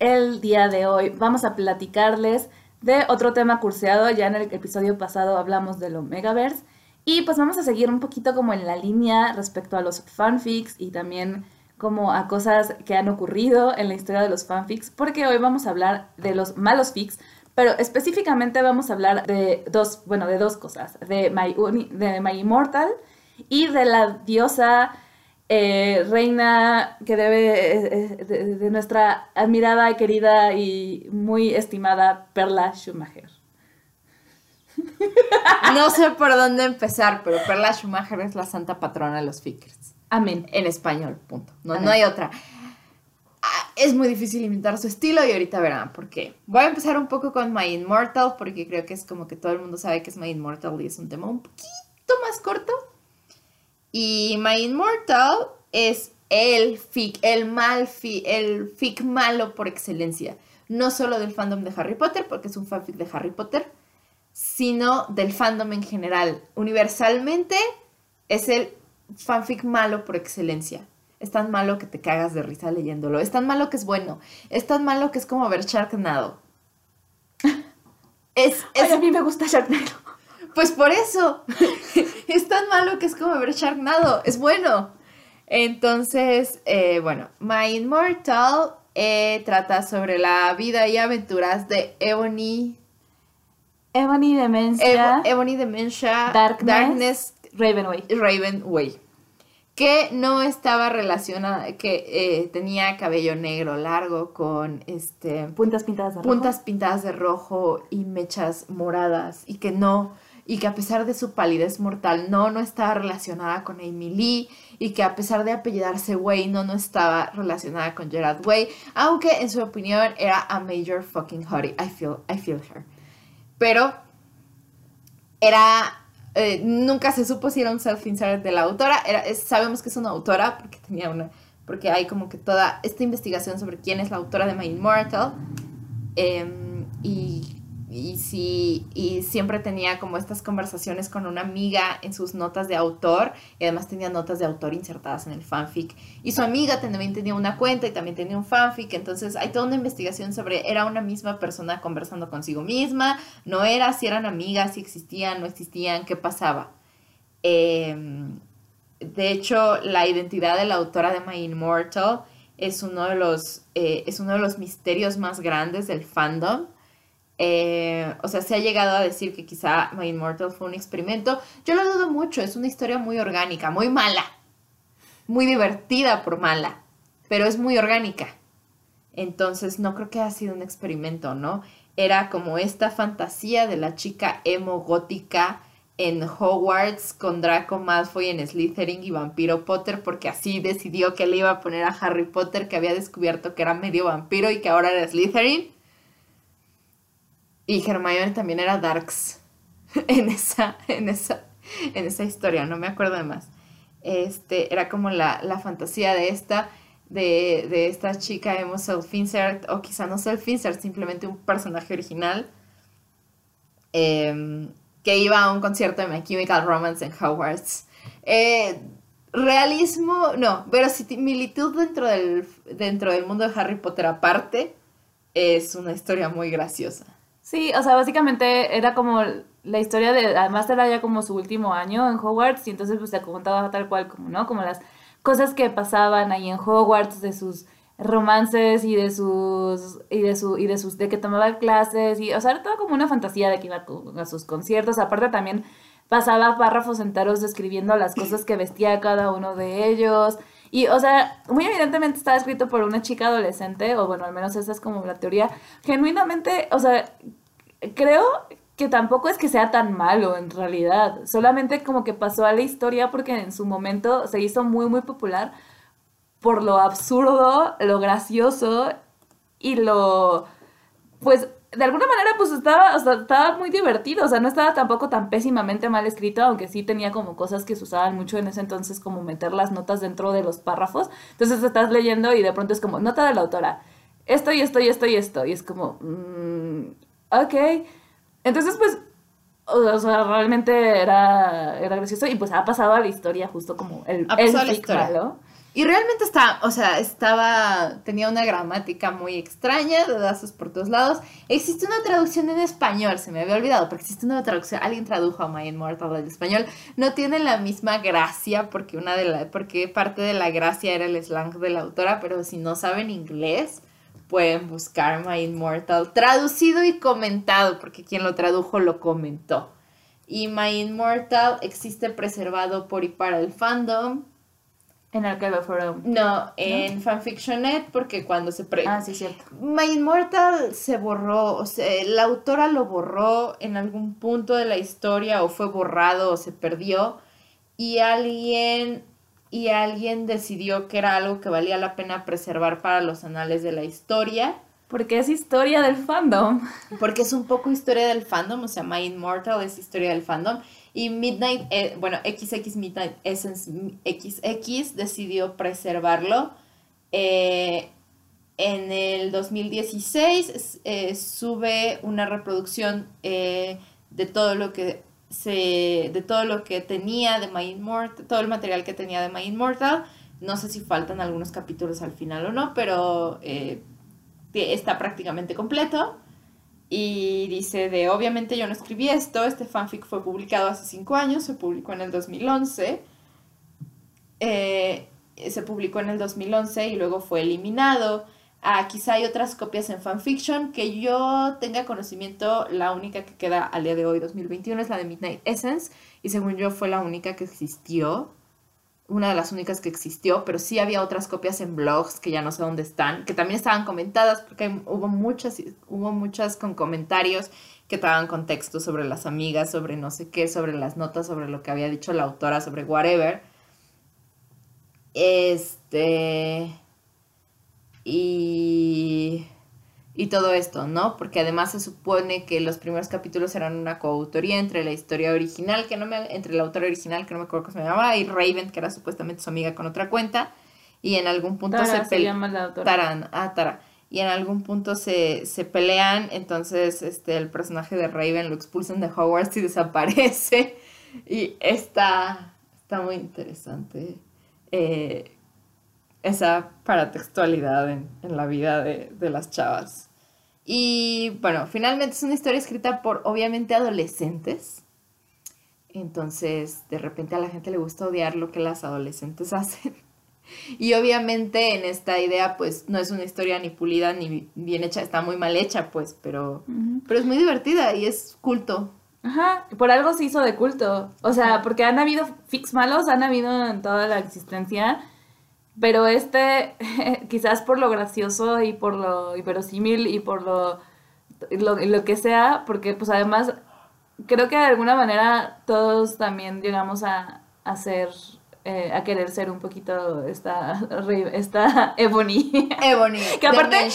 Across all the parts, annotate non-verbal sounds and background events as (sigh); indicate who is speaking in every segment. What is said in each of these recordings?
Speaker 1: El día de hoy vamos a platicarles de otro tema curseado. Ya en el episodio pasado hablamos del Omegaverse. Y pues vamos a seguir un poquito como en la línea respecto a los fanfics y también como a cosas que han ocurrido en la historia de los fanfics, porque hoy vamos a hablar de los malos fics, pero específicamente vamos a hablar de dos, bueno, de dos cosas, de My, de My Immortal y de la diosa eh, reina que debe eh, eh, de, nuestra admirada, querida y muy estimada Perla Schumacher. (laughs)
Speaker 2: No sé por dónde empezar, pero Perla Schumacher es la santa patrona de los fickers.
Speaker 1: Amén.
Speaker 2: En español, punto. No, no hay otra. Ah, es muy difícil imitar su estilo y ahorita verán por qué. Voy a empezar un poco con My Immortal porque creo que es como que todo el mundo sabe que es My Immortal y es un tema un poquito más corto. Y My Immortal es el fic, el mal fic, el fic malo por excelencia. No solo del fandom de Harry Potter, porque es un fanfic de Harry Potter, sino del fandom en general. Universalmente es el fanfic malo por excelencia. Es tan malo que te cagas de risa leyéndolo. Es tan malo que es bueno. Es tan malo que es como ver Sharknado. (laughs)
Speaker 1: Es, a mí me gusta Sharknado.
Speaker 2: Pues por eso. (laughs) es tan malo que es como ver Sharknado. Es bueno. Entonces, eh, bueno, My Immortal eh, trata sobre la vida y aventuras de Ebony.
Speaker 1: Ebony Dementia.
Speaker 2: Ebony Dementia.
Speaker 1: Darkness. Darkness Ravenway.
Speaker 2: Ravenway. Que no estaba relacionada, que eh, tenía cabello negro largo con este.
Speaker 1: Puntas pintadas de
Speaker 2: rojo. Puntas pintadas de rojo y mechas moradas. Y que no y que a pesar de su palidez mortal no, no estaba relacionada con Amy Lee y que a pesar de apellidarse Way no, no estaba relacionada con Gerard Way, aunque en su opinión era a major fucking hottie. I feel, I feel her. Pero era, eh, nunca se supo si era un self-insert de la autora, sabemos que es una autora porque tenía una, porque hay como que toda esta investigación sobre quién es la autora de My Immortal. Em, y y sí, y siempre tenía como estas conversaciones con una amiga en sus notas de autor, y además tenía notas de autor insertadas en el fanfic. Y su amiga también tenía una cuenta y también tenía un fanfic, entonces hay toda una investigación sobre, ¿era una misma persona conversando consigo misma? ¿No era? ¿Si eran amigas? ¿Si existían? ¿No existían? ¿Qué pasaba? Em, de hecho, la identidad de la autora de My Immortal es uno de los, eh, es uno de los misterios más grandes del fandom eh, o sea, se ha llegado a decir que quizá My Immortal fue un experimento. Yo lo dudo mucho, es una historia muy orgánica, muy mala, muy divertida por mala, pero es muy orgánica. Entonces no creo que haya sido un experimento, ¿no? Era como esta fantasía de la chica emo gótica en Hogwarts con Draco Malfoy en Slytherin y Vampiro Potter porque así decidió que le iba a poner a Harry Potter que había descubierto que era medio vampiro y que ahora era Slytherin. Y Hermione también era Darks (laughs) en esa, en esa, en esa historia, no me acuerdo de más. Este, era como la, fantasía de esta, de, esta chica emo self-insert, o quizá no self-insert, simplemente un personaje original, em, que iba a un concierto de My Chemical Romance en Hogwarts. Eh, realismo, no, verosimilitud dentro del, dentro del mundo de Harry Potter aparte, es una historia muy graciosa.
Speaker 1: Sí, o sea, básicamente era como la historia de, además era ya como su último año en Hogwarts y entonces pues se contaba tal cual como, ¿no? Como las cosas que pasaban ahí en Hogwarts, de sus romances y de sus y de su y de sus de que tomaba clases y o sea era todo como una fantasía de que iba a, sus conciertos aparte también pasaba párrafos enteros describiendo las cosas que vestía cada uno de ellos y, o sea, muy evidentemente estaba escrito por una chica adolescente, o bueno, al menos esa es como la teoría. Genuinamente, o sea, creo que tampoco es que sea tan malo en realidad, solamente como que pasó a la historia porque en su momento se hizo muy muy popular por lo absurdo, lo gracioso y lo pues de alguna manera pues estaba, o sea, estaba muy divertido, o sea, no estaba tampoco tan pésimamente mal escrito, aunque sí tenía como cosas que se usaban mucho en ese entonces, como meter las notas dentro de los párrafos. Entonces estás leyendo y de pronto es como, nota de la autora, esto y esto y esto y esto, y es como, mm, ok. Entonces pues, o sea, realmente era, era gracioso y pues ha pasado a la historia justo como el,
Speaker 2: Ha
Speaker 1: el
Speaker 2: a la historia.
Speaker 1: malo.
Speaker 2: Y realmente está, o sea, estaba, tenía una gramática muy extraña, dedazos por todos lados. Existe una traducción en español, se me había olvidado, pero existe una traducción, alguien tradujo a My Immortal al español. No tiene la misma gracia, porque una de la, porque parte de la gracia era el slang de la autora, pero si no saben inglés, pueden buscar My Immortal traducido y comentado, porque quien lo tradujo lo comentó. Y My Immortal existe preservado por y para el fandom.
Speaker 1: En Archive Forum.
Speaker 2: No, en Fanfictionet, porque cuando se... Pre
Speaker 1: Ah, sí, cierto.
Speaker 2: My Immortal se borró, o sea, la autora lo borró en algún punto de la historia o fue borrado o se perdió y alguien y alguien decidió que era algo que valía la pena preservar para los anales de la historia,
Speaker 1: Porque es historia del fandom.
Speaker 2: porque es un poco historia del fandom, o sea, My Immortal es historia del fandom y Midnight, eh, bueno, XX Midnight Essence XX decidió preservarlo. Eh, en el 2016 es- eh, sube una reproducción de todo lo que se de todo lo que tenía de My Immortal, todo el material que tenía de My Immortal. No sé si faltan algunos capítulos al final o no, pero eh, está prácticamente completo. Y dice de, obviamente yo no escribí esto, este fanfic fue publicado hace 5 años, se publicó en el 2011. Eh, se publicó en el 2011 y luego fue eliminado. Ah, quizá hay otras copias en fanfiction que yo tenga conocimiento, la única que queda al día de hoy, 2021, es la de Midnight Essence. Y según yo fue la única que existió una de las únicas que existió, pero sí había otras copias en blogs que ya no sé dónde están, que también estaban comentadas, porque hubo muchas, hubo muchas con comentarios que te daban contexto sobre las amigas, sobre no sé qué, sobre las notas, sobre lo que había dicho la autora, sobre whatever. Este. Y. Y todo esto, ¿no? Porque además se supone que los primeros capítulos eran una coautoría entre la historia original, que no me, entre la autora original, que no me acuerdo cómo se llamaba, y Raven, que era supuestamente su amiga con otra cuenta, y en algún punto
Speaker 1: Tara
Speaker 2: se
Speaker 1: se
Speaker 2: pelean.
Speaker 1: llama la autora.
Speaker 2: Taran, ah, Tara. Y en algún punto se, se pelean, entonces este, el personaje de Raven lo expulsan de Hogwarts y (laughs) desaparece. Y está, está muy interesante eh, esa paratextualidad en, en la vida de, de las chavas. Y bueno, finalmente es una historia escrita por obviamente adolescentes. Entonces, de repente a la gente le gusta odiar lo que las adolescentes (laughs) hacen. Y obviamente en esta idea, pues no es una historia ni pulida ni bien hecha, está muy mal hecha, pues, pero, pero es muy divertida y es culto.
Speaker 1: Ajá, por algo se hizo de culto. O sea, porque han habido fix malos, han habido en toda la existencia. Pero este, (laughs) quizás por lo gracioso y por lo inverosímil y por lo, lo, lo que sea, porque pues además creo que de alguna manera todos también llegamos a, a ser, eh, a querer ser un poquito esta, esta Ebony. (laughs)
Speaker 2: Ebony.
Speaker 1: Que aparte-.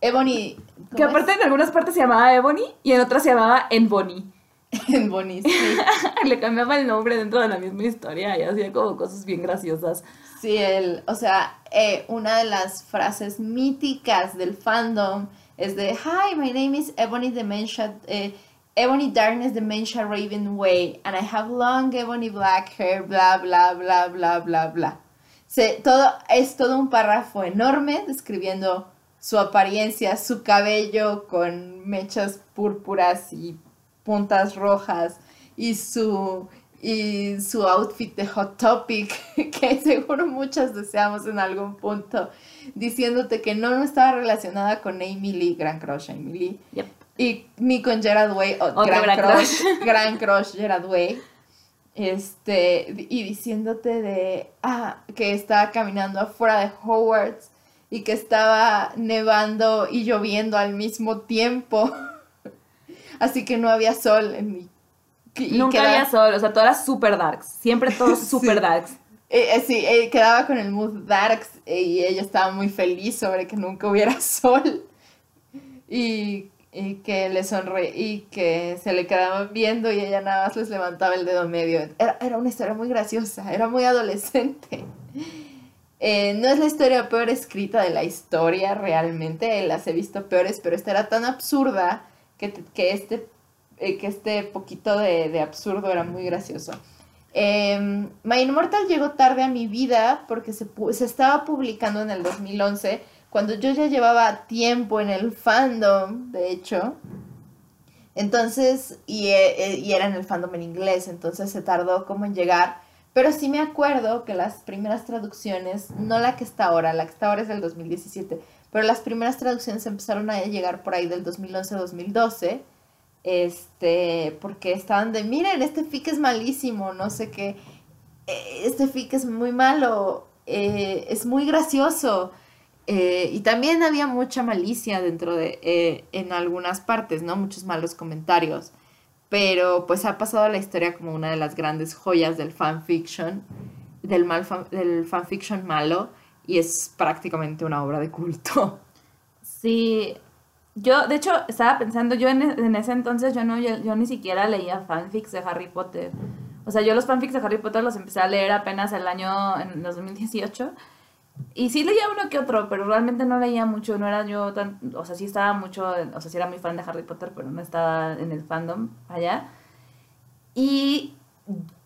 Speaker 2: Ebony. ¿cómo
Speaker 1: que aparte en algunas partes se llamaba Ebony y en otras se llamaba Enbony. (laughs)
Speaker 2: es? Ebony, sí.
Speaker 1: Le cambiaba el nombre dentro de la misma historia y hacía como cosas bien graciosas.
Speaker 2: Sí, el, o sea, eh, una de las frases míticas del fandom es de Hi, my name is Ebony Dementia, eh, Ebony Darkness Dementia Raven Way, and I have long ebony black hair, bla, bla, bla, bla, bla, bla. Se, todo, es todo un párrafo enorme describiendo su apariencia, su cabello con mechas púrpuras y puntas rojas y su y su outfit de Hot Topic, (laughs) que seguro muchas deseamos en algún punto, diciéndote que no, no estaba relacionada con Amy Lee, gran crush Amy Lee,
Speaker 1: Yep.
Speaker 2: y ni con Gerard Way, o-
Speaker 1: Otro
Speaker 2: gran,
Speaker 1: gran
Speaker 2: crush, (laughs) gran crush Gerard Way, este, y diciéndote de, ah, que estaba caminando afuera de Hogwarts y que estaba nevando y lloviendo al mismo tiempo, (laughs) así que no había sol en mi... y
Speaker 1: Nunca
Speaker 2: quedaba-
Speaker 1: había sol, o sea, todo era super darks. Siempre todo (laughs)
Speaker 2: Sí.
Speaker 1: super darks.
Speaker 2: Eh, eh, sí, eh, quedaba con el mood darks eh, y ella estaba muy feliz sobre que nunca hubiera (laughs) sol. Y, y que le sonre y que se le quedaban viendo y ella nada más les levantaba el dedo medio. Era, era una historia muy graciosa, era muy adolescente. (laughs) Eh, no es la historia peor escrita de la historia realmente, las he visto peores, pero esta era tan absurda que, que este, eh, que este poquito de, absurdo era muy gracioso. Eh, My Immortal llegó tarde a mi vida porque se, se estaba publicando en el 2011 cuando yo ya llevaba tiempo en el fandom, de hecho. Entonces, y, eh, y, era en el fandom en inglés, entonces se tardó como en llegar. Pero sí me acuerdo que las primeras traducciones, no la que está ahora, la que está ahora es del 2017, pero las primeras traducciones empezaron a llegar por ahí del 2011-2012, este, porque estaban de, miren, este fic es malísimo, no sé qué, eh, este fic es muy malo, eh, es muy gracioso. Eh, y también había mucha malicia dentro de, en algunas partes, ¿no? Muchos malos comentarios. Pero pues ha pasado a la historia como una de las grandes joyas del fanfiction, del, mal del fanfiction malo, y es prácticamente una obra de culto.
Speaker 1: Sí, yo de hecho estaba pensando, yo en, en ese entonces yo, no, yo, yo ni siquiera leía fanfics de Harry Potter. O sea, yo los fanfics de Harry Potter los empecé a leer apenas el año, en 2018. Y sí leía uno que otro, pero realmente no leía mucho, no era yo tan, o sea, sí estaba mucho, o sea, sí era muy fan de Harry Potter, pero no estaba en el fandom allá. Y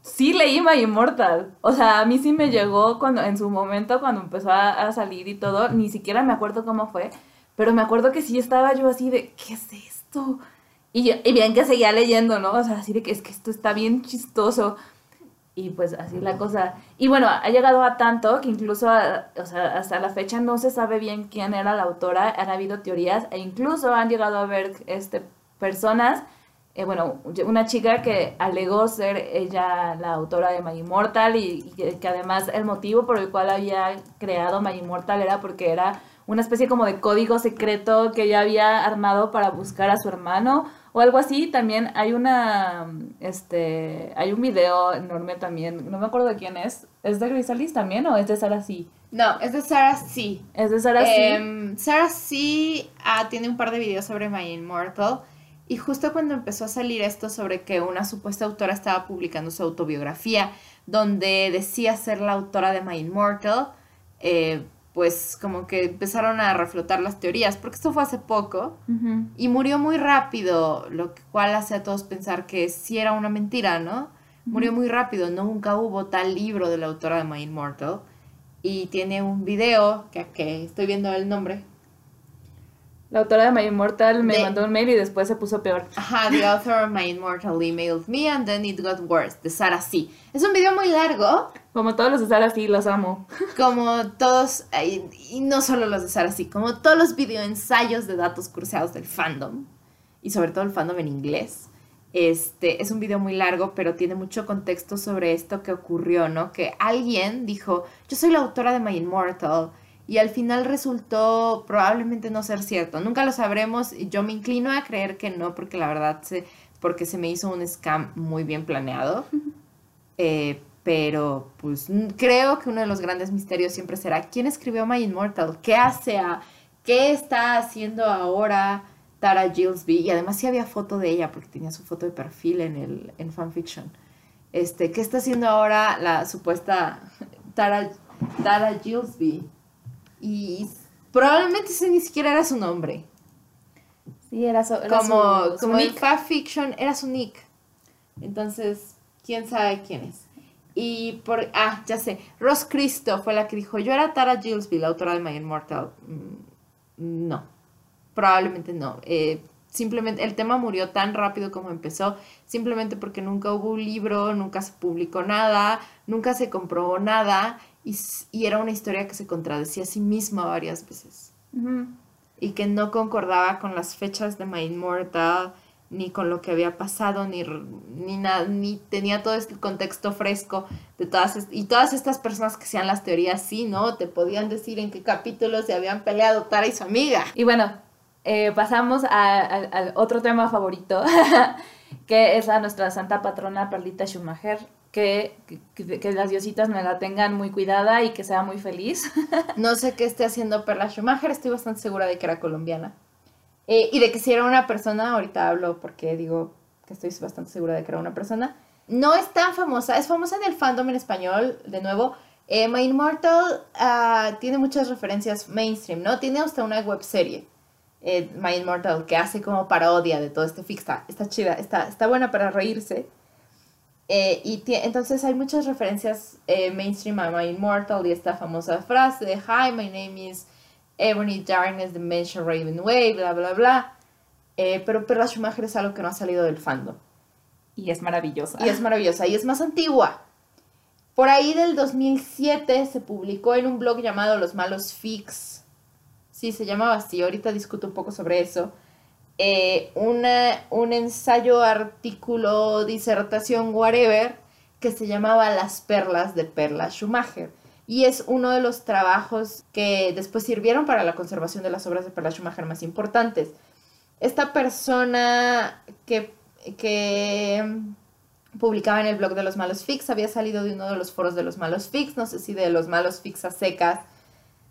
Speaker 1: sí leí My Immortal, o sea, a mí sí me llegó cuando, en su momento, cuando empezó a, a salir y todo, ni siquiera me acuerdo cómo fue, pero me acuerdo que sí estaba yo así de, ¿qué es esto? Y, y bien que seguía leyendo, ¿no? O sea, así de que es que esto está bien chistoso. Y pues así la cosa. Y bueno, ha llegado a tanto que incluso, o sea, hasta la fecha no se sabe bien quién era la autora. Han habido teorías e incluso han llegado a ver este, personas, eh, bueno, una chica que alegó ser ella la autora de My Immortal y, y, que además el motivo por el cual había creado My Immortal era porque era una especie como de código secreto que ella había armado para buscar a su hermano o algo así. También hay una, este, hay un video enorme también, no me acuerdo de quién es. ¿Es de Grisalis también o es de Sarah C?
Speaker 2: No, es de Sarah C.
Speaker 1: Es de Sarah C.
Speaker 2: Um, Sarah C ah, tiene un par de videos sobre My Immortal. Y justo cuando empezó a salir esto sobre que una supuesta autora estaba publicando su autobiografía, donde decía ser la autora de My Immortal, eh, pues como que empezaron a reflotar las teorías, porque esto fue hace poco uh -huh. y murió muy rápido, lo cual hace a todos pensar que sí era una mentira, ¿no? Uh -huh. Murió muy rápido, nunca hubo tal libro de la autora de My Immortal y tiene un video que, que estoy viendo el nombre.
Speaker 1: La autora de My Immortal me mandó un mail y después se puso peor.
Speaker 2: Ajá, The Author of My Immortal emailed me and then it got worse, de Sarah C. Es un video muy largo.
Speaker 1: Como todos los de Sarah C, los amo. (laughs)
Speaker 2: Como todos, y, no solo los de Sarah C, como todos los videoensayos de datos cruzados del fandom. Y sobre todo el fandom en inglés. Este, es un video muy largo, pero tiene mucho contexto sobre esto que ocurrió, ¿no? Que alguien dijo, yo soy la autora de My Immortal y al final resultó probablemente no ser cierto. Nunca lo sabremos. Yo me inclino a creer que no, porque la verdad se, porque se me hizo un scam muy bien planeado. Eh, pero pues creo que uno de los grandes misterios siempre será quién escribió My Immortal, qué hace, a, qué está haciendo ahora Tara Gillespie y además sí había foto de ella porque tenía su foto de perfil en el en fanfiction. Este, ¿qué está haciendo ahora la supuesta Tara Tara Gillespie? Y probablemente ese ni siquiera era su nombre.
Speaker 1: Sí, era, su, era
Speaker 2: como,
Speaker 1: su, su
Speaker 2: como
Speaker 1: nick.
Speaker 2: el fanfiction era su nick. Entonces, quién sabe quién es. Y por, ah, ya sé, Ross Cristo fue la que dijo, yo era Tara Gillespie, la autora de My Immortal. Mm, no, probablemente no. Eh, simplemente el tema murió tan rápido como empezó, simplemente porque nunca hubo un libro, nunca se publicó nada, nunca se comprobó nada y, y era una historia que se contradecía a sí misma varias veces.
Speaker 1: Uh -huh.
Speaker 2: Y que no concordaba con las fechas de My Immortal, ni con lo que había pasado, ni, ni, nada, ni tenía todo este contexto fresco de todas, y todas estas personas que hacían las teorías, sí, ¿no? Te podían decir en qué capítulos se habían peleado Tara y su amiga.
Speaker 1: Y bueno, eh, pasamos al otro tema favorito, (laughs) que es a nuestra santa patrona Perlita Schumacher, que, que, las diositas me la tengan muy cuidada y que sea muy feliz. (laughs)
Speaker 2: no sé qué esté haciendo Perla Schumacher, estoy bastante segura de que era colombiana. Eh, y de que si era una persona, ahorita hablo porque digo que estoy bastante segura de que era una persona. No es tan famosa, es famosa en el fandom en español, de nuevo. Eh, My Immortal ah, tiene muchas referencias mainstream, ¿no? Tiene hasta una webserie, eh, My Immortal, que hace como parodia de todo este fix. Está, chida, está, está buena para reírse. Eh, y entonces hay muchas referencias eh, mainstream a My Immortal y esta famosa frase de Hi, my name is Ebony Darkness, Dimension Raven Way, bla, bla, bla. Eh, pero Perla Schumacher es algo que no ha salido del fandom.
Speaker 1: Y es maravillosa.
Speaker 2: Y es maravillosa y es más antigua. Por ahí del 2007 se publicó en un blog llamado Los Malos Fix. Sí, se llamaba así. Ahorita discuto un poco sobre eso eh, un ensayo, artículo, disertación, whatever, que se llamaba Las perlas de Perla Schumacher. Y es uno de los trabajos que después sirvieron para la conservación de las obras de Perla Schumacher más importantes. Esta persona que, que publicaba en el blog de los malos fix había salido de uno de los foros de los malos fix, no sé si de los malos fix a secas,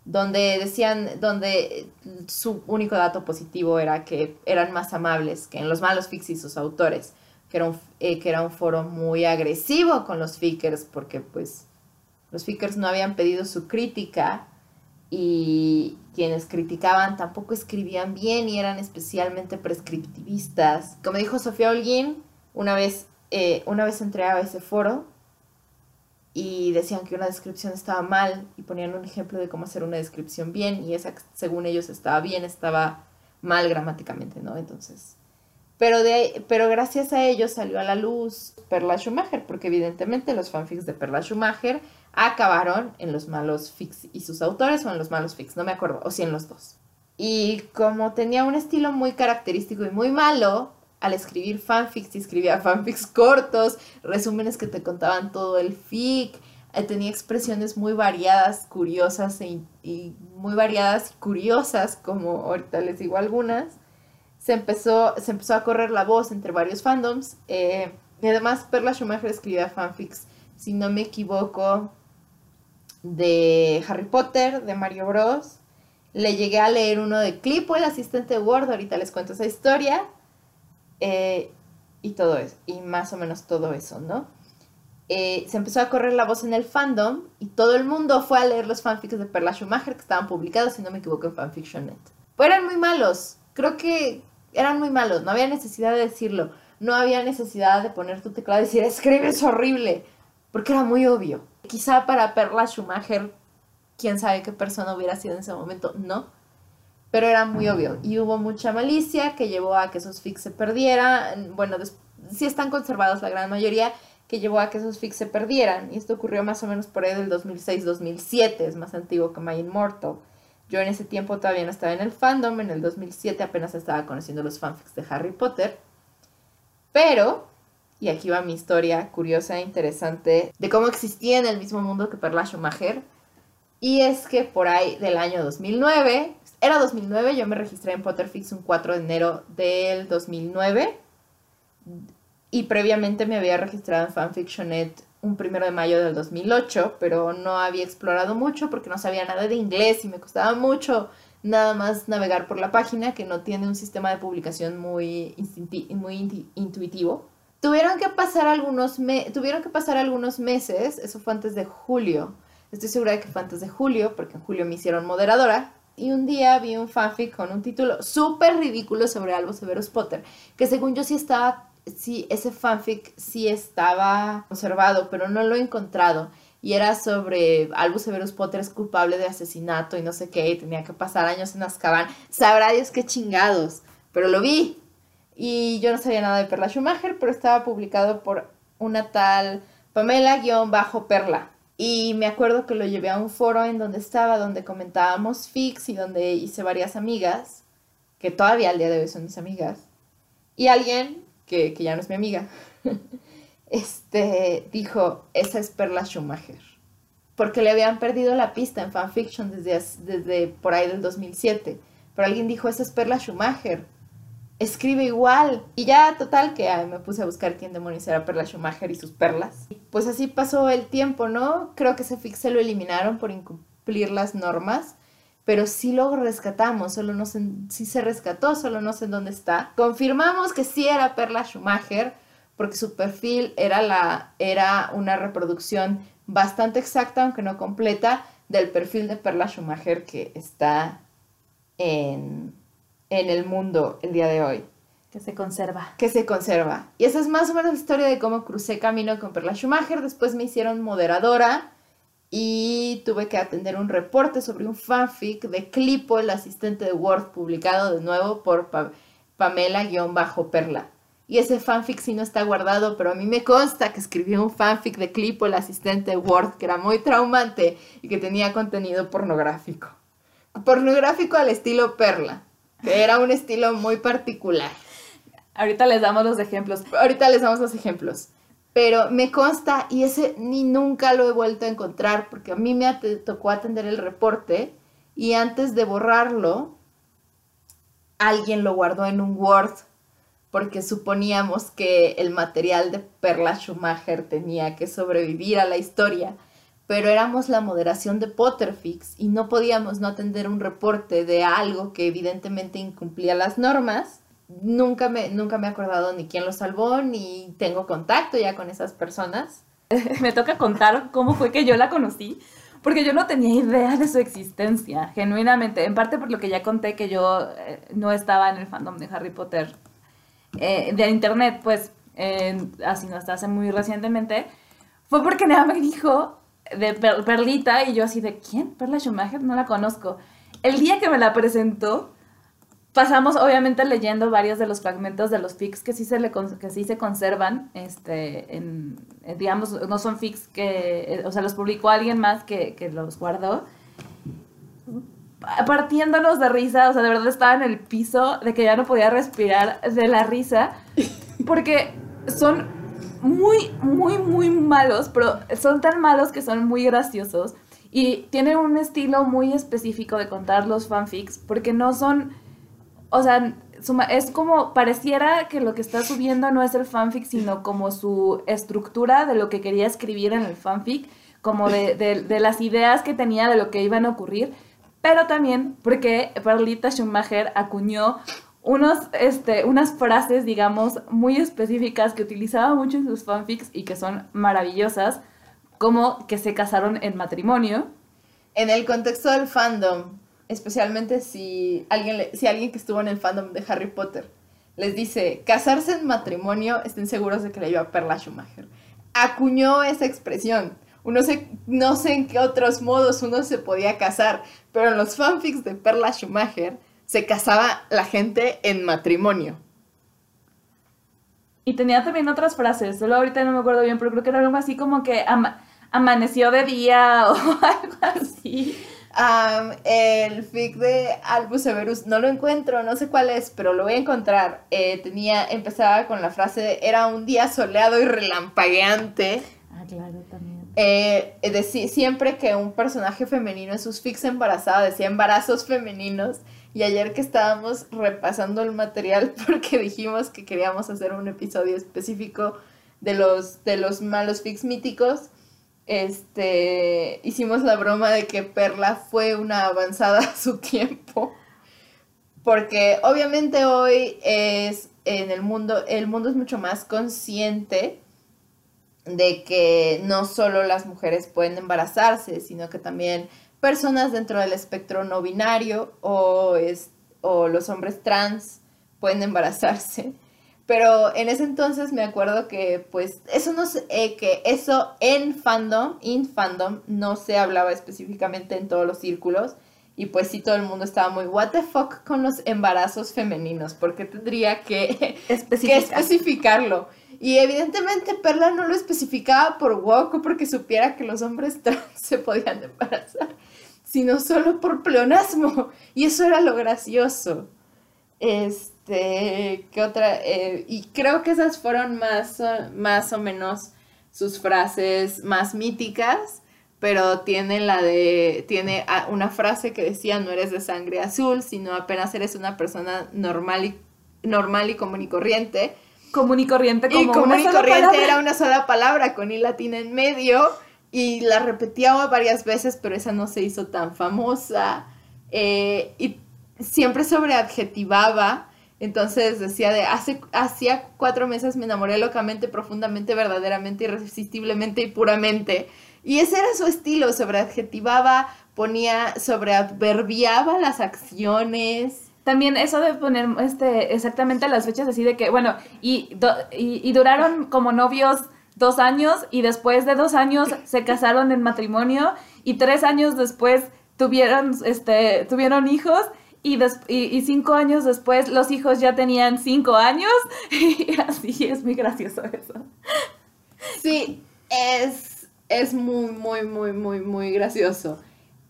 Speaker 2: donde decían, donde su único dato positivo era que eran más amables que en los malos fix y sus autores, que era un, eh, que era un foro muy agresivo con los fickers, porque pues los fickers no habían pedido su crítica y quienes criticaban tampoco escribían bien y eran especialmente prescriptivistas. Como dijo Sofía Holguín, una vez, eh, una vez entré a ese foro, y decían que una descripción estaba mal y ponían un ejemplo de cómo hacer una descripción bien y esa según ellos estaba bien estaba mal gramáticamente, ¿no? Entonces, pero de pero gracias a ellos salió a la luz Perla Schumacher porque evidentemente los fanfics de Perla Schumacher acabaron en los malos fics y sus autores o en los malos fics, no me acuerdo, o si en los dos. Y como tenía un estilo muy característico y muy malo, al escribir fanfics escribía (laughs) fanfics cortos, resúmenes que te contaban todo el fic, eh, tenía expresiones muy variadas, curiosas e y muy variadas y curiosas, como ahorita les digo algunas. Se empezó, se empezó a correr la voz entre varios fandoms. Eh, y además, Perla Schumacher escribía fanfics, si no me equivoco, de Harry Potter, de Mario Bros. Le llegué a leer uno de Clipo, el asistente de Word, ahorita les cuento esa historia. Eh, y todo eso, y más o menos todo eso, ¿no? Eh, se empezó a correr la voz en el fandom y todo el mundo fue a leer los fanfics de Perla Schumacher que estaban publicados, si no me equivoco, en Fanfiction.net. Pero eran muy malos, creo que eran muy malos, no había necesidad de decirlo, no había necesidad de poner tu teclado y decir, escribes horrible, porque era muy obvio. Quizá para Perla Schumacher, quién sabe qué persona hubiera sido en ese momento, no pero era muy obvio. Y hubo mucha malicia que llevó a que esos fics se perdieran, bueno, sí están conservados la gran mayoría, que llevó a que esos fics se perdieran. Y esto ocurrió más o menos por ahí del 2006-2007, es más antiguo que My Immortal. Yo en ese tiempo todavía no estaba en el fandom, en el 2007 apenas estaba conociendo los fanfics de Harry Potter, pero, y aquí va mi historia curiosa e interesante de cómo existía en el mismo mundo que Perla Schumacher, y es que por ahí del año 2009, era 2009, yo me registré en Potterfix un 4 de enero del 2009 y previamente me había registrado en Fanfictionet un 1 de mayo del 2008, pero no había explorado mucho porque no sabía nada de inglés y me costaba mucho nada más navegar por la página que no tiene un sistema de publicación muy, intuitivo. Tuvieron que, pasar algunos tuvieron que pasar algunos meses, eso fue antes de julio, estoy segura de que fue antes de julio, porque en julio me hicieron moderadora, y un día vi un fanfic con un título súper ridículo sobre Albo Severus Potter, que según yo sí estaba, sí, ese fanfic sí estaba conservado, pero no lo he encontrado. Y era sobre Albus Severus Potter es culpable de asesinato y no sé qué, y tenía que pasar años en Azkaban. Sabrá Dios qué chingados, pero lo vi. Y yo no sabía nada de Perla Schumacher, pero estaba publicado por una tal Pamela-Perla. Y me acuerdo que lo llevé a un foro en donde estaba, donde comentábamos fix y donde hice varias amigas, que todavía al día de hoy son mis amigas. Y alguien, que, ya no es mi amiga, (laughs) este, dijo, esa es Perla Schumacher. Porque le habían perdido la pista en fanfiction desde, desde por ahí del 2007. Pero alguien dijo, esa es Perla Schumacher escribe igual. Y ya, total, que me puse a buscar quién demonios Perla Schumacher y sus perlas. Pues así pasó el tiempo, ¿no? Creo que ese fix se lo eliminaron por incumplir las normas. pero sí lo rescatamos, solo no sé, sí se rescató, solo no sé dónde está. Confirmamos que sí era Perla Schumacher, porque su perfil era, la, era una reproducción bastante exacta, aunque no completa, del perfil de Perla Schumacher que está en, en el mundo el día de hoy.
Speaker 1: Que se conserva.
Speaker 2: Que se conserva. Y esa es más o menos la historia de cómo crucé camino con Perla Schumacher. Después me hicieron moderadora y tuve que atender un reporte sobre un fanfic de Clipo, el asistente de Word, publicado de nuevo por Pamela-Perla. Y ese fanfic sí no está guardado, pero a mí me consta que escribió un fanfic de Clipo, el asistente de Word, que era muy traumante y que tenía contenido pornográfico. Pornográfico al estilo Perla, que era un estilo muy particular.
Speaker 1: Ahorita les damos los ejemplos.
Speaker 2: Ahorita les damos los ejemplos. Pero me consta y ese ni nunca lo he vuelto a encontrar porque a mí me tocó atender el reporte y antes de borrarlo, alguien lo guardó en un Word porque suponíamos que el material de Perla Schumacher tenía que sobrevivir a la historia, pero éramos la moderación de Potterfix y no podíamos no atender un reporte de algo que evidentemente incumplía las normas nunca me, nunca me he acordado ni quién lo salvó, ni tengo contacto ya con esas personas. (laughs)
Speaker 1: me toca contar cómo fue que yo la conocí, porque yo no tenía idea de su existencia, genuinamente, en parte por lo que ya conté que yo eh, no estaba en el fandom de Harry Potter eh, de internet, pues, así no hasta hace muy recientemente, fue porque nada me dijo de Perlita y yo así de, ¿quién? Perla Schumacher, no la conozco. El día que me la presentó, pasamos obviamente leyendo varios de los fragmentos de los fics que sí se, le, que sí se conservan, este, en, eh, digamos, no son fics que, eh, o sea, los publicó alguien más que, que los guardó, partiéndonos de risa, o sea, de verdad estaba en el piso de que ya no podía respirar de la risa, porque son muy, muy, muy malos, pero son tan malos que son muy graciosos. Y tienen un estilo muy específico de contar los fanfics, porque no son o sea, es como, pareciera que lo que está subiendo no es el fanfic, sino como su estructura de lo que quería escribir en el fanfic, como de, de, las ideas que tenía de lo que iban a ocurrir, pero también porque Perlita Schumacher acuñó unos, este, unas frases, digamos, muy específicas que utilizaba mucho en sus fanfics y que son maravillosas, como que se casaron en matrimonio.
Speaker 2: En el contexto del fandom, especialmente si alguien, si alguien que estuvo en el fandom de Harry Potter les dice casarse en matrimonio, estén seguros de que le iba a Perla Schumacher. Acuñó esa expresión. Uno se, no sé en qué otros modos uno se podía casar, pero en los fanfics de Perla Schumacher se casaba la gente en matrimonio.
Speaker 1: Y tenía también otras frases, solo ahorita no me acuerdo bien, pero creo que era algo así como que amaneció de día (laughs) o algo así
Speaker 2: el fic de Albus Severus no lo encuentro, no sé cuál es, pero lo voy a encontrar. Eh, tenía, empezaba con la frase era un día soleado y relampagueante.
Speaker 1: Ah, claro, también.
Speaker 2: Eh, siempre que un personaje femenino en sus fics embarazada decía embarazos femeninos. Y ayer que estábamos repasando el material (laughs) porque dijimos que queríamos hacer un episodio específico de los, de los malos fics míticos, este, hicimos la broma de que Perla fue una avanzada a su tiempo. Porque obviamente hoy es en el mundo, el mundo es mucho más consciente de que no solo las mujeres pueden embarazarse, sino que también personas dentro del espectro no binario o, es, o los hombres trans pueden embarazarse. Pero en ese entonces me acuerdo que pues eso no sé, eh, que eso en fandom, in fandom, no se hablaba específicamente en todos los círculos. Y pues sí, todo el mundo estaba muy, what the fuck con los embarazos femeninos, porque tendría que, (laughs) que especificarlo. Y evidentemente Perla no lo especificaba por woke o porque supiera que los hombres trans se podían embarazar, sino solo por pleonasmo. Y eso era lo gracioso. Este ¿qué otra? Eh, y creo que esas fueron más, más o menos sus frases más míticas, pero tiene la de, tiene una frase que decía, no eres de sangre azul, sino apenas eres una persona normal y, normal y común y corriente.
Speaker 1: Común y corriente
Speaker 2: como y común y corriente era una sola palabra con i latina en medio y la repetía varias veces, pero esa no se hizo tan famosa. eh, y siempre sobreadjetivaba. Entonces decía de hace hacía cuatro meses me enamoré locamente, profundamente, verdaderamente, irresistiblemente y puramente. Y ese era su estilo, sobreadjetivaba, ponía, sobreadverbiaba las acciones.
Speaker 1: También eso de poner este, exactamente las fechas así de que, bueno, y, y, y duraron como novios dos años y después de dos años se casaron en matrimonio y tres años después tuvieron, este, tuvieron hijos y, y, cinco años después los hijos ya tenían cinco años (laughs) y así es muy gracioso eso.
Speaker 2: Sí, es, es muy, muy, muy, muy, muy gracioso.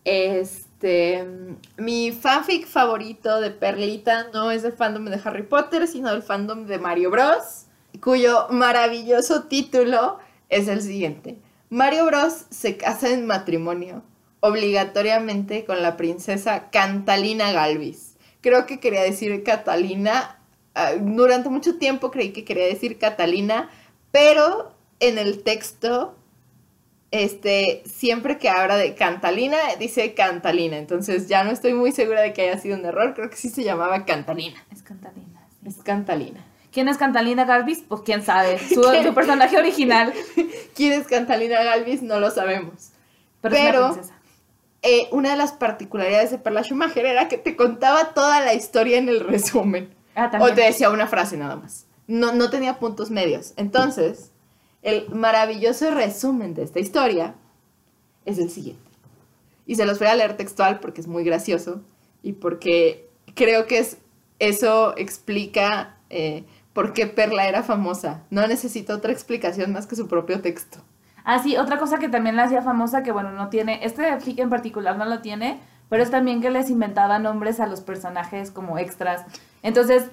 Speaker 2: Este, mi fanfic favorito de Perlita no es del fandom de Harry Potter, sino del fandom de Mario Bros, cuyo maravilloso título es el siguiente. Mario Bros se casa en matrimonio obligatoriamente con la princesa Cantalina Galvis. Creo que quería decir Catalina. Ah, durante mucho tiempo creí que quería decir Catalina, pero en el texto, este, siempre que habla de Cantalina, dice Cantalina. Entonces ya no estoy muy segura de que haya sido un error. Creo que sí se llamaba Cantalina.
Speaker 1: Es Cantalina.
Speaker 2: Es Cantalina.
Speaker 1: ¿Quién es Cantalina Galvis? Pues quién sabe. Su, (laughs) su personaje original. (laughs)
Speaker 2: ¿Quién es Cantalina Galvis? No lo sabemos. Pero, Pero eh, una de las particularidades de Perla Schumacher era que te contaba toda la historia en el resumen. Ah, o te decía una frase nada más. No, no tenía puntos medios. Entonces, el maravilloso resumen de esta historia es el siguiente. Y se los voy a leer textual porque es muy gracioso y porque creo que es, eso explica eh, por qué Perla era famosa. No necesita otra explicación más que su propio texto.
Speaker 1: Ah, sí, otra cosa que también la hacía famosa, que bueno, no tiene, este fic en particular no lo tiene, pero es también que les inventaba nombres a los personajes como extras. Entonces,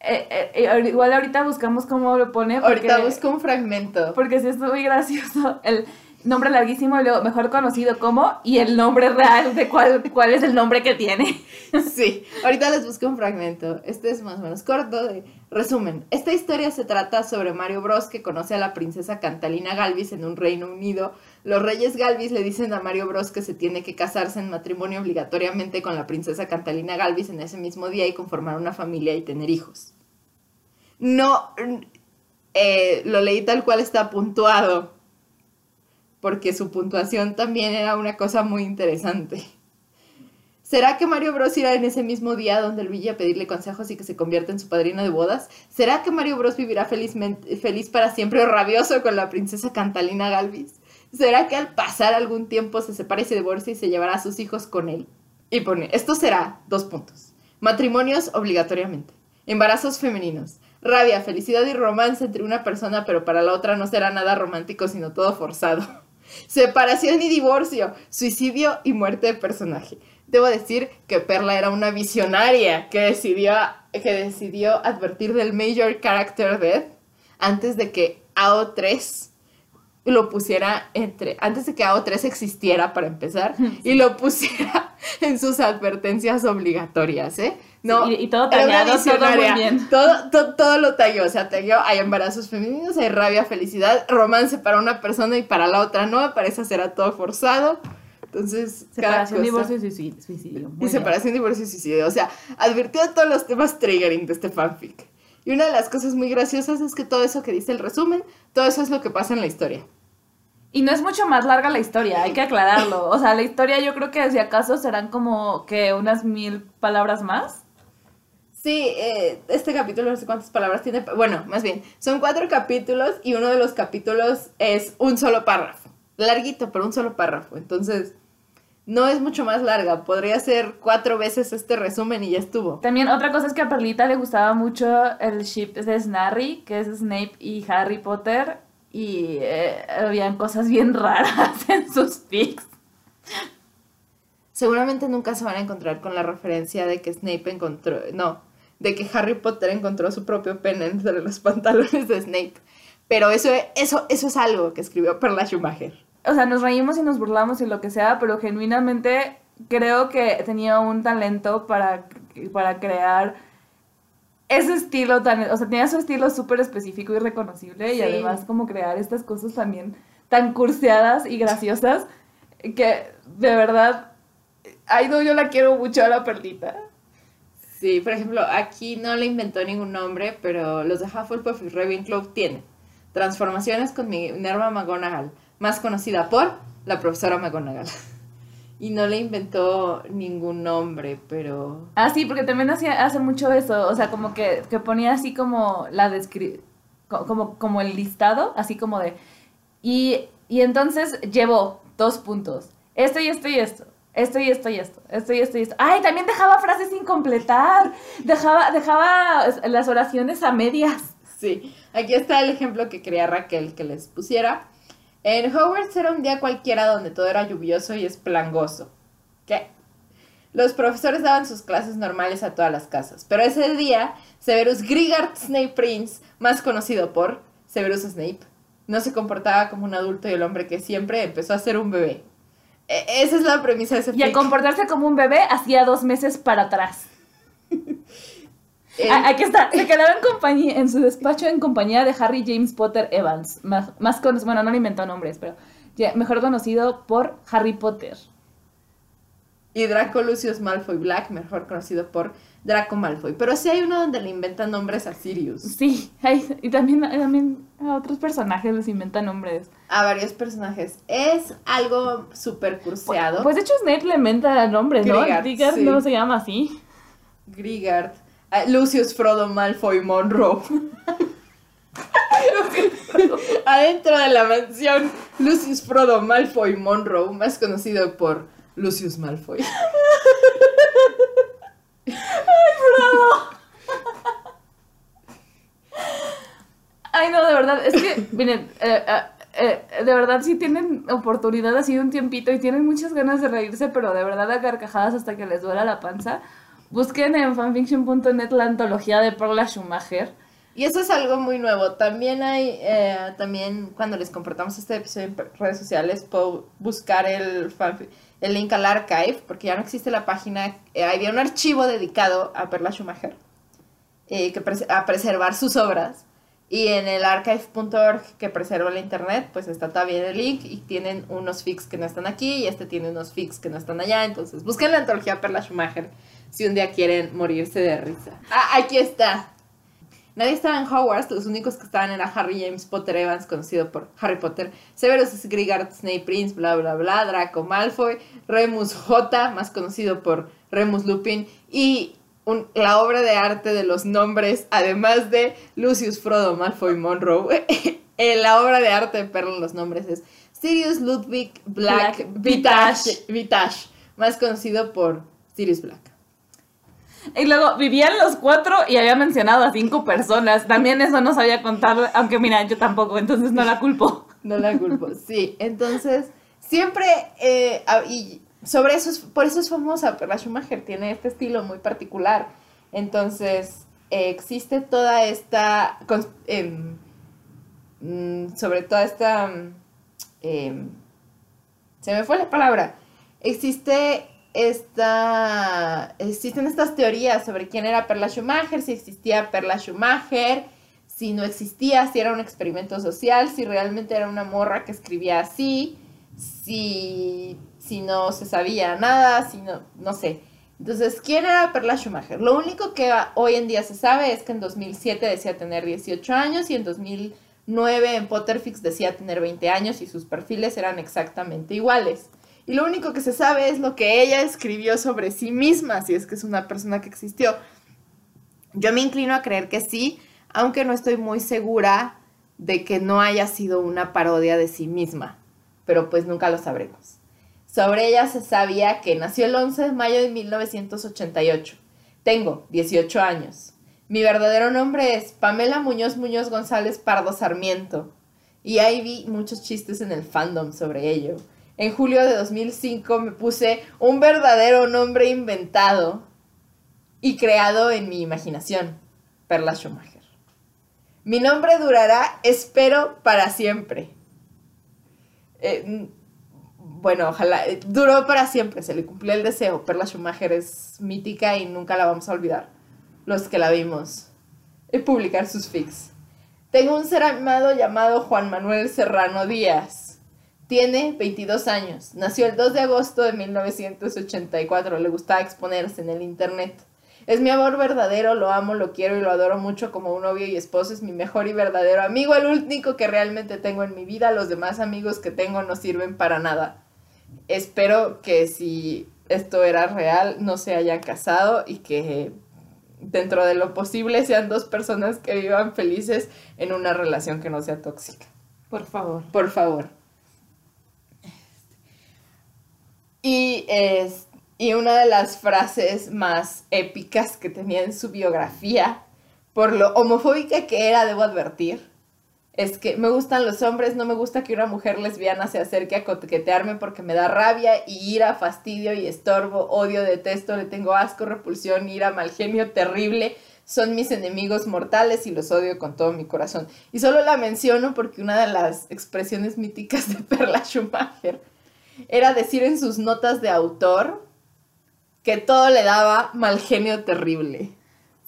Speaker 1: eh, eh, igual ahorita buscamos cómo lo pone.
Speaker 2: ahorita busco un fragmento.
Speaker 1: Porque sí es muy gracioso. El, nombre larguísimo y luego mejor conocido como y el nombre real de cuál, cuál es el nombre que tiene. (laughs)
Speaker 2: Sí, ahorita les busco un fragmento. Este es más o menos corto. De... Resumen, esta historia se trata sobre Mario Bros que conoce a la princesa Cantalina Galvis en un Reino Unido. Los reyes Galvis le dicen a Mario Bros que se tiene que casarse en matrimonio obligatoriamente con la princesa Cantalina Galvis en ese mismo día y conformar una familia y tener hijos. No, eh, lo leí tal cual está puntuado porque su puntuación también era una cosa muy interesante. ¿Será que Mario Bros irá en ese mismo día donde el a pedirle consejos y que se convierta en su padrino de bodas? ¿Será que Mario Bros vivirá feliz para siempre o rabioso con la princesa Cantalina Galvis? ¿Será que al pasar algún tiempo se separa y se divorcia y se llevará a sus hijos con él? Y pone, esto será, dos puntos. Matrimonios obligatoriamente. Embarazos femeninos. Rabia, felicidad y romance entre una persona, pero para la otra no será nada romántico, sino todo forzado. (laughs) Separación y divorcio, suicidio y muerte de personaje. Debo decir que Perla era una visionaria que decidió, que decidió advertir del Major Character Death antes de que AO3 lo pusiera entre, antes de que AO3 existiera para empezar, y lo pusiera (laughs) en sus advertencias obligatorias, ¿eh?
Speaker 1: No, y, todo tallado, todo muy bien.
Speaker 2: Todo, todo, lo talló, o sea, talló, hay embarazos femeninos, hay rabia, felicidad, romance para una persona y para la otra no, parece ser todo forzado. Entonces,
Speaker 1: separación, divorcio y suicidio.
Speaker 2: y separación, divorcio y suicidio. O sea, advirtió todos los temas triggering de este fanfic. Y una de las cosas muy graciosas es que todo eso que dice el resumen, todo eso es lo que pasa en la historia.
Speaker 1: Y no es mucho más larga la historia, hay que aclararlo. O sea, la historia yo creo que si acaso serán como que unas mil palabras más.
Speaker 2: Sí, eh, este capítulo no sé cuántas palabras tiene. Bueno, más bien, son cuatro capítulos y uno de los capítulos es un solo párrafo. Larguito, pero un solo párrafo. Entonces, no es mucho más larga. Podría ser cuatro veces este resumen y ya estuvo.
Speaker 1: También otra cosa es que a Perlita le gustaba mucho el ship de Snarry, que es Snape y Harry Potter. Y eh, habían cosas bien (laughs) raras en sus pics.
Speaker 2: Seguramente nunca se van a encontrar con la referencia de que Snape encontró. No, de que Harry Potter encontró su propio pene entre los (laughs) pantalones de Snape. Pero eso, eso, eso es algo que escribió Perla Schumacher.
Speaker 1: O sea, nos reímos y nos burlamos y lo que sea, pero genuinamente creo que tenía un talento para, para crear ese estilo tan, o sea, tenía su estilo súper específico y reconocible y además como crear estas cosas también tan curseadas y graciosas que de verdad Ay, no, yo la quiero mucho a la perlita.
Speaker 2: Sí, por ejemplo, aquí no le inventó ningún nombre, pero los de Hufflepuff y Ravenclaw tienen transformaciones con Minerva McGonagall, más conocida por la profesora McGonagall. Y no le inventó ningún nombre, pero...
Speaker 1: Ah, sí, porque también hacía, hace mucho eso, o sea, como que, que ponía así como la descripción, como, como el listado, así como de... Y, y entonces llevó dos puntos, esto y esto y esto, esto y esto y esto, esto y esto y esto. Ay, también dejaba frases sin completar, dejaba, dejaba las oraciones a medias.
Speaker 2: Sí, aquí está el ejemplo que quería Raquel que les pusiera. En Hogwarts era un día cualquiera donde todo era lluvioso y esplangoso. ¿Qué? Los profesores daban sus clases normales a todas las casas, pero ese día Severus Grigard Snape Prince, más conocido por Severus Snape, no se comportaba como un adulto y el hombre que siempre empezó a ser un bebé. E, esa es la premisa de ese
Speaker 1: Y al comportarse como un bebé hacía dos meses para atrás. Ah, aquí está, se quedaba en compañía, en su despacho en compañía de Harry James Potter Evans, más, más conocido, bueno, no le inventó nombres, pero mejor conocido por Harry Potter.
Speaker 2: Y Draco Lucius Malfoy Black, mejor conocido por Draco Malfoy. Pero sí hay uno donde le inventan nombres a Sirius.
Speaker 1: Sí, hay, y también, también a otros personajes les inventan nombres.
Speaker 2: A varios personajes. Es algo súper curseado.
Speaker 1: Pues, de hecho Snape le inventa nombres, ¿no? Grigard no se llama así.
Speaker 2: Grigard. Lucius Frodo Malfoy Monroe. Adentro de la mansión, Lucius Frodo Malfoy Monroe, más conocido por Lucius Malfoy.
Speaker 1: ¡Ay, Frodo! Ay, no, de verdad, es que, miren, eh, eh, eh, de verdad sí tienen oportunidad así de un tiempito y tienen muchas ganas de reírse, pero de verdad a carcajadas hasta que les duela la panza. Busquen en fanfiction.net la antología de Perla Schumacher.
Speaker 2: Y eso es algo muy nuevo. También hay, eh, también cuando les compartamos este episodio en redes sociales, puedo buscar el, el link al archive, porque ya no existe la página. Eh, había un archivo dedicado a Perla Schumacher, eh, que a preservar sus obras. Y en el archive.org que preserva la internet, pues está también el link y tienen unos fics que no están aquí y este tiene unos fics que no están allá. Entonces busquen la antología Perla Schumacher si un día quieren morirse de risa. Ah, aquí está. Nadie estaba en Hogwarts, los únicos que estaban era Harry James Potter Evans, conocido por Harry Potter, Severus Grigard Snape Prince, bla bla bla, Draco Malfoy, Remus J, más conocido por Remus Lupin, y la obra de arte de los nombres, además de Lucius Frodo Malfoy Monroe, (laughs) la obra de arte de Perla los nombres es Sirius Ludwig Black, Vitash, Vitash, más conocido por Sirius Black.
Speaker 1: Y luego vivían los cuatro y había mencionado a cinco personas. También eso no sabía contar, aunque mira, yo tampoco, entonces no la culpo.
Speaker 2: No la culpo, sí. Entonces, siempre, eh, y sobre eso, por eso es famosa, la Schumacher tiene este estilo muy particular. Entonces, existe toda esta, em, mm, sobre toda esta, em, se me fue la palabra, existe esta, existen estas teorías sobre quién era Perla Schumacher, si existía Perla Schumacher, si no existía, si era un experimento social, si realmente era una morra que escribía así, si, si no se sabía nada, si no, no sé. Entonces, ¿quién era Perla Schumacher? Lo único que hoy en día se sabe es que en 2007 decía tener 18 años y en 2009 en Potterfix decía tener 20 años y sus perfiles eran exactamente iguales. Y lo único que se sabe es lo que ella escribió sobre sí misma, si es que es una persona que existió. Yo me inclino a creer que sí, aunque no estoy muy segura de que no haya sido una parodia de sí misma, pero pues nunca lo sabremos. Sobre ella se sabía que nació el 11 de mayo de 1988. Tengo 18 años. Mi verdadero nombre es Pamela Muñoz Muñoz González Pardo Sarmiento. Y ahí vi muchos chistes en el fandom sobre ello. En julio de 2005 me puse un verdadero nombre inventado y creado en mi imaginación, Perla Schumacher. Mi nombre durará, espero, para siempre. Eh, bueno, ojalá, eh, duró para siempre, se le cumplió el deseo. Perla Schumacher es mítica y nunca la vamos a olvidar. Los que la vimos. Y publicar sus fics. Tengo un ser amado llamado Juan Manuel Serrano Díaz Tiene 22 años. Nació el 2 de agosto de 1984. Le gustaba exponerse en el internet. Es mi amor verdadero, lo amo, lo quiero y lo adoro mucho como un novio y esposo. Es mi mejor y verdadero amigo, el único que realmente tengo en mi vida. Los demás amigos que tengo no sirven para nada. Espero que si esto era real, no se hayan casado y que dentro de lo posible sean dos personas que vivan felices en una relación que no sea tóxica.
Speaker 1: Por favor.
Speaker 2: Por favor. Y, es, y una de las frases más épicas que tenía en su biografía, por lo homofóbica que era, debo advertir, es que me gustan los hombres, no me gusta que una mujer lesbiana se acerque a coquetearme porque me da rabia y ira, fastidio y estorbo, odio, detesto, le tengo asco, repulsión, ira, mal genio, terrible. Son mis enemigos mortales y los odio con todo mi corazón. Y solo la menciono porque una de las expresiones míticas de Perla Schumacher era decir en sus notas de autor que todo le daba mal genio terrible.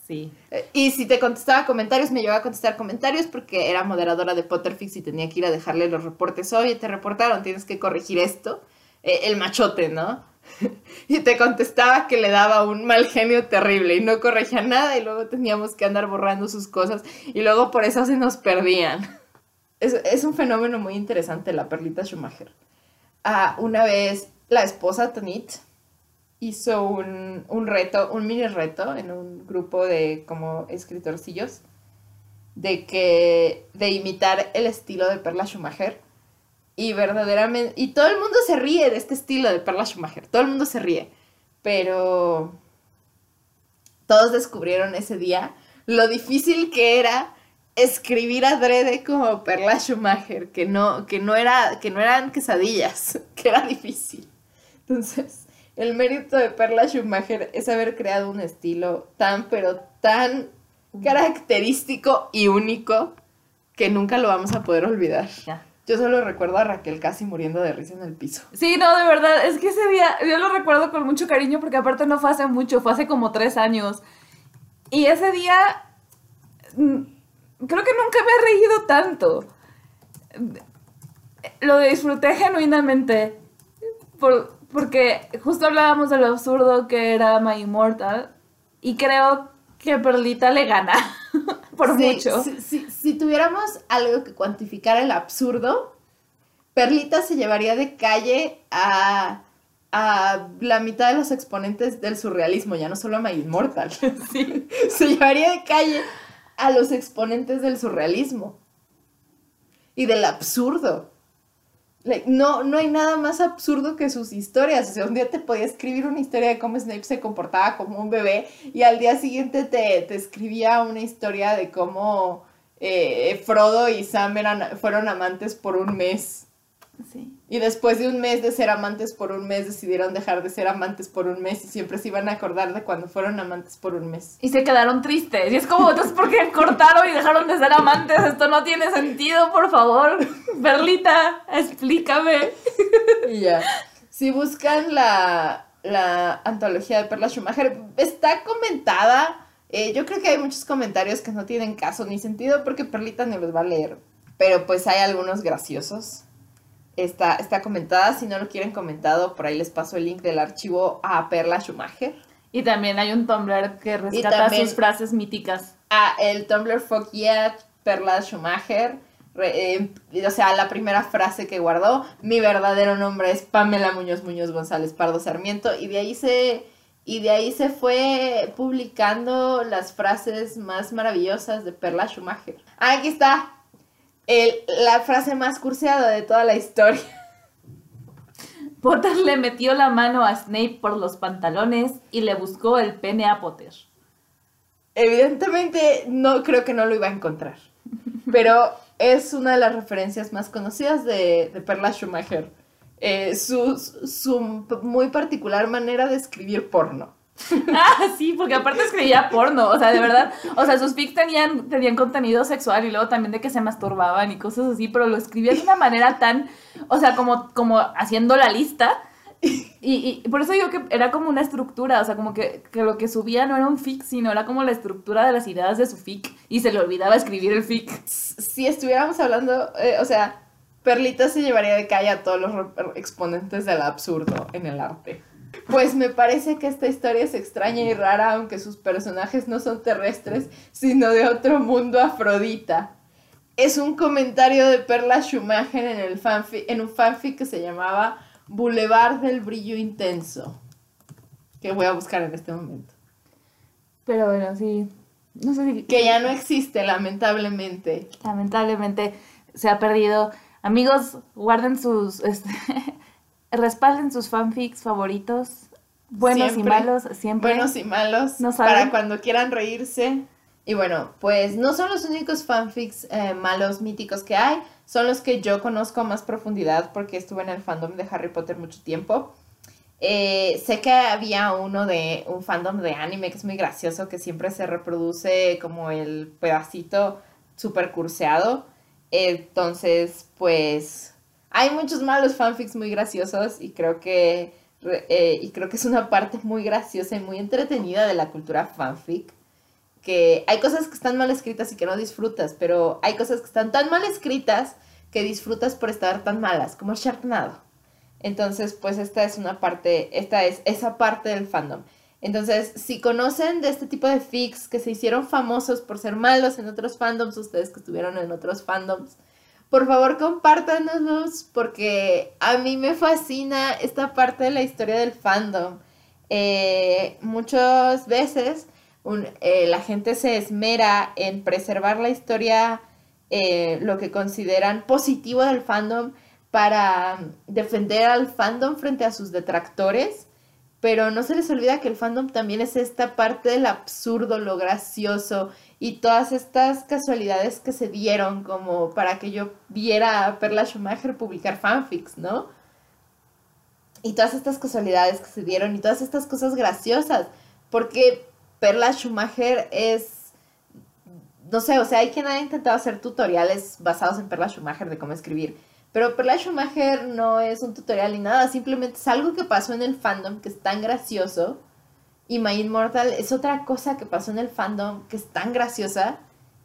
Speaker 1: Sí.
Speaker 2: Eh, Y si te contestaba comentarios, me llevaba a contestar comentarios porque era moderadora de Potterfix y tenía que ir a dejarle los reportes. Oye, te reportaron, tienes que corregir esto. Eh, el machote, ¿no? (laughs) y te contestaba que le daba un mal genio terrible y no corregía nada y luego teníamos que andar borrando sus cosas y luego por eso se nos perdían. (laughs) Es, es un fenómeno muy interesante la perlita Schumacher. Ah, una vez la esposa Tanit hizo un, un reto, un mini reto en un grupo de como escritorcillos de que de imitar el estilo de Perla Schumacher y verdaderamente y todo el mundo se ríe de este estilo de Perla Schumacher, todo el mundo se ríe, pero todos descubrieron ese día lo difícil que era escribir adrede como Perla Schumacher, que no que no era que no eran quesadillas, (laughs) que era difícil. Entonces, el mérito de Perla Schumacher es haber creado un estilo tan, pero tan característico y único que nunca lo vamos a poder olvidar.
Speaker 1: Ya.
Speaker 2: Yo solo recuerdo a Raquel casi muriendo de risa en el piso.
Speaker 1: Sí, no, de verdad, es que ese día yo lo recuerdo con mucho cariño porque aparte no fue hace mucho, fue hace como tres años. Y ese día mm, creo que nunca me he reído tanto. Lo disfruté genuinamente por- porque justo hablábamos de lo absurdo que era My Immortal y creo que Perlita le gana (laughs) por
Speaker 2: Sí,
Speaker 1: mucho.
Speaker 2: Si, si- si tuviéramos algo que cuantificara el absurdo, Perlita se llevaría de calle a, a la mitad de los exponentes del surrealismo, ya no solo a My Immortal. (laughs)
Speaker 1: Sí. (laughs)
Speaker 2: se llevaría de calle a los exponentes del surrealismo y del absurdo. No, no hay nada más absurdo que sus historias. O sea, un día te podía escribir una historia de cómo Snape se comportaba como un bebé y al día siguiente te, te escribía una historia de cómo eh, Frodo y Sam eran, fueron amantes por un mes.
Speaker 1: Sí.
Speaker 2: Y después de un mes de ser amantes por un mes, decidieron dejar de ser amantes por un mes y siempre se iban a acordar de cuando fueron amantes por un mes.
Speaker 1: Y se quedaron tristes. Y es como, entonces, ¿por qué cortaron y dejaron de ser amantes? Esto no tiene sentido, por favor. Berlita, explícame.
Speaker 2: Y ya. Si buscan la, la antología de Perla Schumacher, está comentada. Eh, yo creo que hay muchos comentarios que no tienen caso ni sentido porque Perlita ni los va a leer. Pero pues hay algunos graciosos. Está, está comentada. Si no lo quieren comentado, por ahí les paso el link del archivo a Perla Schumacher.
Speaker 1: Y también hay un Tumblr que rescata
Speaker 2: también-
Speaker 1: sus frases míticas.
Speaker 2: a el Tumblr Fuck Yeah, Perla Schumacher. re- eh, o sea, la primera frase que guardó, mi verdadero nombre es Pamela Muñoz Muñoz González Pardo Sarmiento, y de ahí se, y de ahí se fue publicando las frases más maravillosas de Perla Schumacher. Ah, aquí está. El, la frase más curseada de toda la historia. (laughs)
Speaker 1: Potter le metió la mano a Snape por los pantalones y le buscó el pene a Potter.
Speaker 2: Evidentemente, no creo que no lo iba a encontrar. (laughs) Pero es una de las referencias más conocidas de, de Perla Schumacher. Eh, su, su muy particular manera de escribir porno. (laughs)
Speaker 1: Ah, sí, porque aparte escribía porno, o sea, de verdad, o sea, sus fics tenían, tenían contenido sexual y luego también de que se masturbaban y cosas así, pero lo escribía de una manera tan, o sea, como, como haciendo la lista. Y, y por eso digo que era como una estructura, o sea, como que, que lo que subía no era un fic, sino era como la estructura de las ideas de su fic y se le olvidaba escribir el fic.
Speaker 2: Si estuviéramos hablando, eh, o sea, Perlita se llevaría de calle a todos los exponentes del absurdo en el arte. Pues me parece que esta historia es extraña y rara, aunque sus personajes no son terrestres, sino de otro mundo Afrodita. Es un comentario de Perla Schumacher en, el fanfic, en un fanfic que se llamaba Boulevard del Brillo Intenso, que voy a buscar en este momento.
Speaker 1: Pero bueno, sí. No sé si...
Speaker 2: Que ya no existe, lamentablemente.
Speaker 1: Lamentablemente se ha perdido. Amigos, guarden sus... Este, respalden sus fanfics favoritos. Buenos y malos, siempre.
Speaker 2: Buenos y malos. para cuando quieran reírse. Y bueno, pues no son los únicos fanfics eh, malos míticos que hay. Son los que yo conozco a más profundidad porque estuve en el fandom de Harry Potter mucho tiempo. Eh, sé que había uno de un fandom de anime que es muy gracioso, que siempre se reproduce como el pedacito super curseado. Entonces, pues hay muchos malos fanfics muy graciosos y creo que eh, y creo que es una parte muy graciosa y muy entretenida de la cultura fanfic. Que hay cosas que están mal escritas y que no disfrutas, pero hay cosas que están tan mal escritas que disfrutas por estar tan malas, como Sharknado. Entonces, pues esta es una parte, esta es esa parte del fandom. Entonces, si conocen de este tipo de fics que se hicieron famosos por ser malos en otros fandoms, ustedes que estuvieron en otros fandoms, por favor compártanoslos porque a mí me fascina esta parte de la historia del fandom. Eh, muchas veces eh, la gente se esmera en preservar la historia, eh, lo que consideran positivo del fandom, para defender al fandom frente a sus detractores, pero no se les olvida que el fandom también es esta parte del absurdo, lo gracioso y todas estas casualidades que se dieron como para que yo viera a Perla Schumacher publicar fanfics, ¿no? Y todas estas casualidades que se dieron y todas estas cosas graciosas, porque Perla Schumacher es, no sé, o sea, hay quien ha intentado hacer tutoriales basados en Perla Schumacher de cómo escribir pero Perla Schumacher no es un tutorial ni nada, simplemente es algo que pasó en el fandom que es tan gracioso. Y My Immortal es otra cosa que pasó en el fandom que es tan graciosa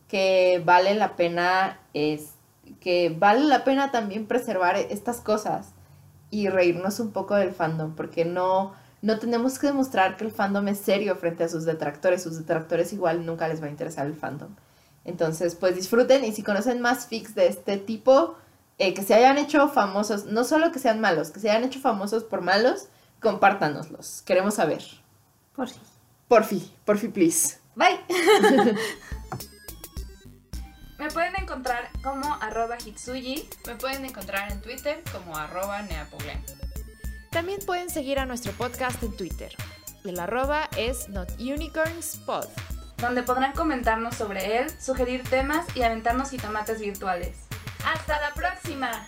Speaker 2: que vale la pena es que vale la pena también preservar estas cosas y reírnos un poco del fandom porque no no tenemos que demostrar que el fandom es serio frente a sus detractores, sus detractores igual nunca les va a interesar el fandom. Entonces, pues disfruten y si conocen más fics de este tipo, eh, que se hayan hecho famosos, no solo que sean malos, que se hayan hecho famosos por malos, compártanoslos. Queremos saber.
Speaker 1: Por fin.
Speaker 2: Por fin, por fin, please.
Speaker 1: Bye. (laughs) Me pueden encontrar como arroba hitsuji.
Speaker 2: Me pueden encontrar en Twitter como arroba neapoglen.
Speaker 3: También pueden seguir a nuestro podcast en Twitter. El arroba es notunicornspod.
Speaker 1: Donde podrán comentarnos sobre él, sugerir temas y aventarnos y tomates virtuales.
Speaker 3: Hasta la próxima.